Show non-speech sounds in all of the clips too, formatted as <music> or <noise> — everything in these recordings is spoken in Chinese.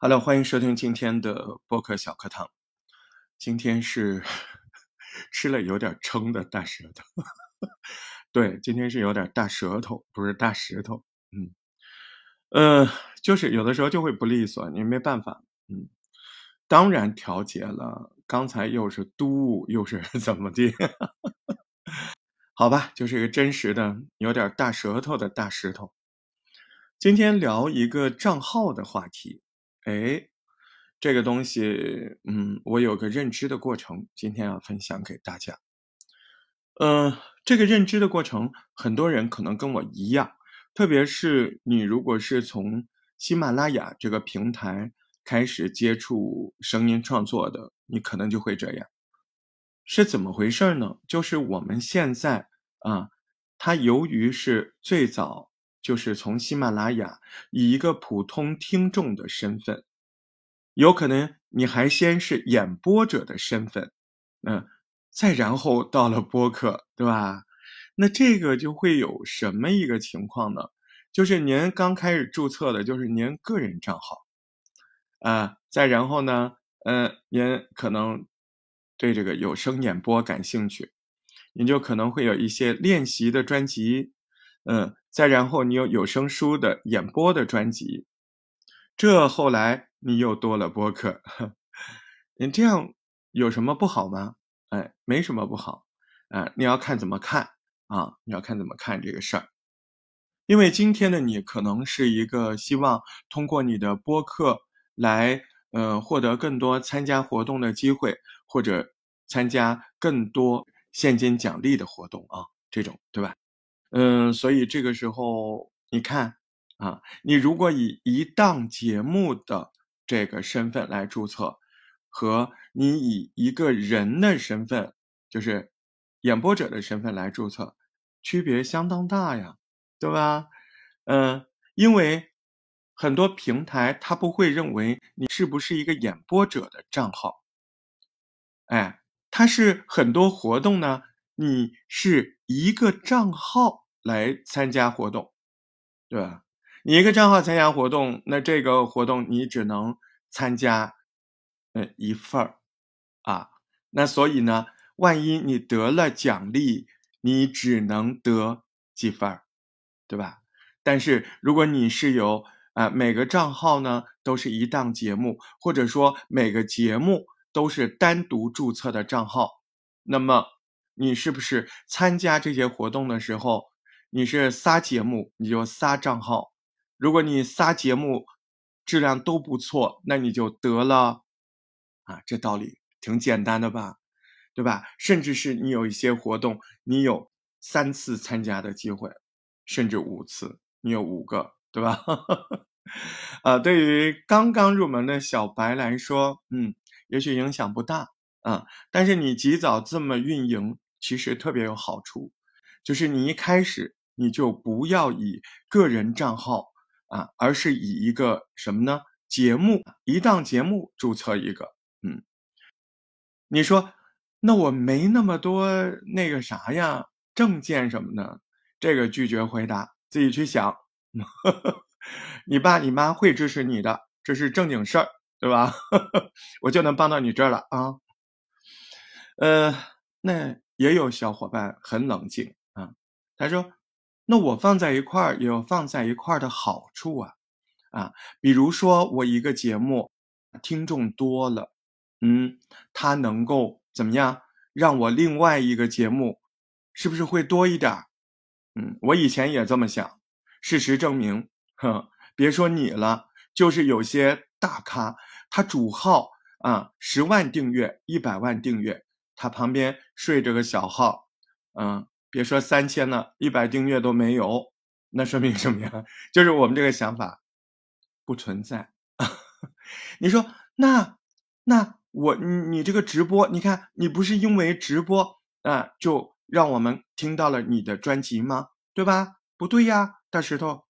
好了欢迎收听今天的播客小课堂。今天是吃了有点撑的大舌头，<laughs> 对，今天是有点大舌头，不是大石头。嗯，呃，就是有的时候就会不利索，你没办法。嗯，当然调节了，刚才又是嘟，又是 <laughs> 怎么的？好吧，就是一个真实的有点大舌头的大石头。今天聊一个账号的话题。哎，这个东西，嗯，我有个认知的过程，今天要分享给大家。嗯，这个认知的过程，很多人可能跟我一样，特别是你如果是从喜马拉雅这个平台开始接触声音创作的，你可能就会这样。是怎么回事呢？就是我们现在啊，它由于是最早。就是从喜马拉雅以一个普通听众的身份，有可能你还先是演播者的身份，嗯，再然后到了播客，对吧？那这个就会有什么一个情况呢？就是您刚开始注册的就是您个人账号，啊，再然后呢，嗯，您可能对这个有声演播感兴趣，您就可能会有一些练习的专辑，嗯。再然后，你有有声书的演播的专辑，这后来你又多了播客，<laughs> 你这样有什么不好吗？哎，没什么不好，啊，你要看怎么看啊，你要看怎么看这个事儿。因为今天的你可能是一个希望通过你的播客来，呃，获得更多参加活动的机会，或者参加更多现金奖励的活动啊，这种对吧？嗯，所以这个时候你看啊，你如果以一档节目的这个身份来注册，和你以一个人的身份，就是演播者的身份来注册，区别相当大呀，对吧？嗯，因为很多平台他不会认为你是不是一个演播者的账号，哎，他是很多活动呢。你是一个账号来参加活动，对吧？你一个账号参加活动，那这个活动你只能参加，呃，一份儿，啊，那所以呢，万一你得了奖励，你只能得几份儿，对吧？但是如果你是有啊，每个账号呢都是一档节目，或者说每个节目都是单独注册的账号，那么。你是不是参加这些活动的时候，你是仨节目，你就仨账号。如果你仨节目质量都不错，那你就得了啊，这道理挺简单的吧，对吧？甚至是你有一些活动，你有三次参加的机会，甚至五次，你有五个，对吧？啊，<laughs> 对于刚刚入门的小白来说，嗯，也许影响不大啊，但是你及早这么运营。其实特别有好处，就是你一开始你就不要以个人账号啊，而是以一个什么呢？节目一档节目注册一个，嗯，你说那我没那么多那个啥呀，证件什么的，这个拒绝回答，自己去想。<laughs> 你爸你妈会支持你的，这是正经事儿，对吧？<laughs> 我就能帮到你这儿了啊。呃，那。也有小伙伴很冷静啊，他说：“那我放在一块儿也有放在一块儿的好处啊，啊，比如说我一个节目听众多了，嗯，他能够怎么样让我另外一个节目是不是会多一点儿？嗯，我以前也这么想，事实证明，哼，别说你了，就是有些大咖，他主号啊十万订阅，一百万订阅。”他旁边睡着个小号，嗯，别说三千了，一百订阅都没有，那说明什么呀？<laughs> 就是我们这个想法不存在。<laughs> 你说那那我你这个直播，你看你不是因为直播啊，就让我们听到了你的专辑吗？对吧？不对呀，大石头，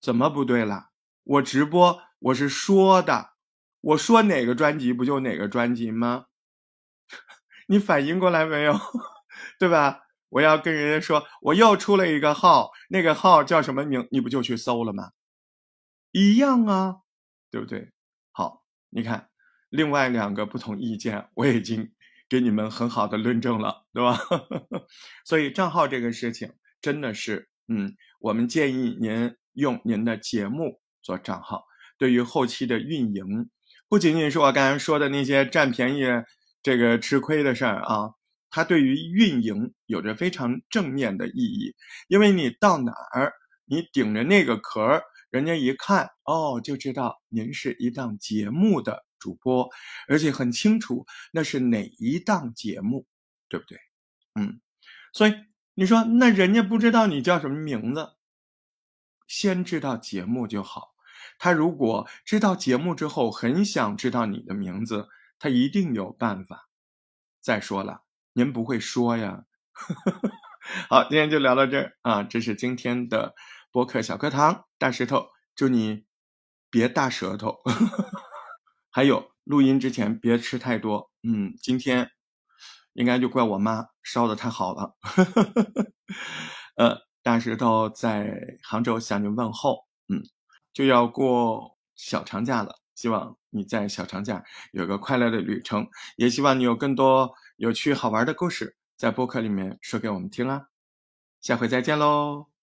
怎么不对了？我直播我是说的，我说哪个专辑不就哪个专辑吗？<laughs> 你反应过来没有？对吧？我要跟人家说，我又出了一个号，那个号叫什么名？你不就去搜了吗？一样啊，对不对？好，你看，另外两个不同意见，我已经给你们很好的论证了，对吧？<laughs> 所以账号这个事情真的是，嗯，我们建议您用您的节目做账号。对于后期的运营，不仅仅是我刚才说的那些占便宜、这个吃亏的事儿啊，它对于运营有着非常正面的意义，因为你到哪儿，你顶着那个壳儿。人家一看哦，就知道您是一档节目的主播，而且很清楚那是哪一档节目，对不对？嗯，所以你说那人家不知道你叫什么名字，先知道节目就好。他如果知道节目之后很想知道你的名字，他一定有办法。再说了，您不会说呀。<laughs> 好，今天就聊到这儿啊，这是今天的。播客小课堂，大石头，祝你别大舌头。<laughs> 还有录音之前别吃太多。嗯，今天应该就怪我妈烧的太好了。<laughs> 呃，大石头在杭州向您问候。嗯，就要过小长假了，希望你在小长假有个快乐的旅程，也希望你有更多有趣好玩的故事在播客里面说给我们听啊。下回再见喽。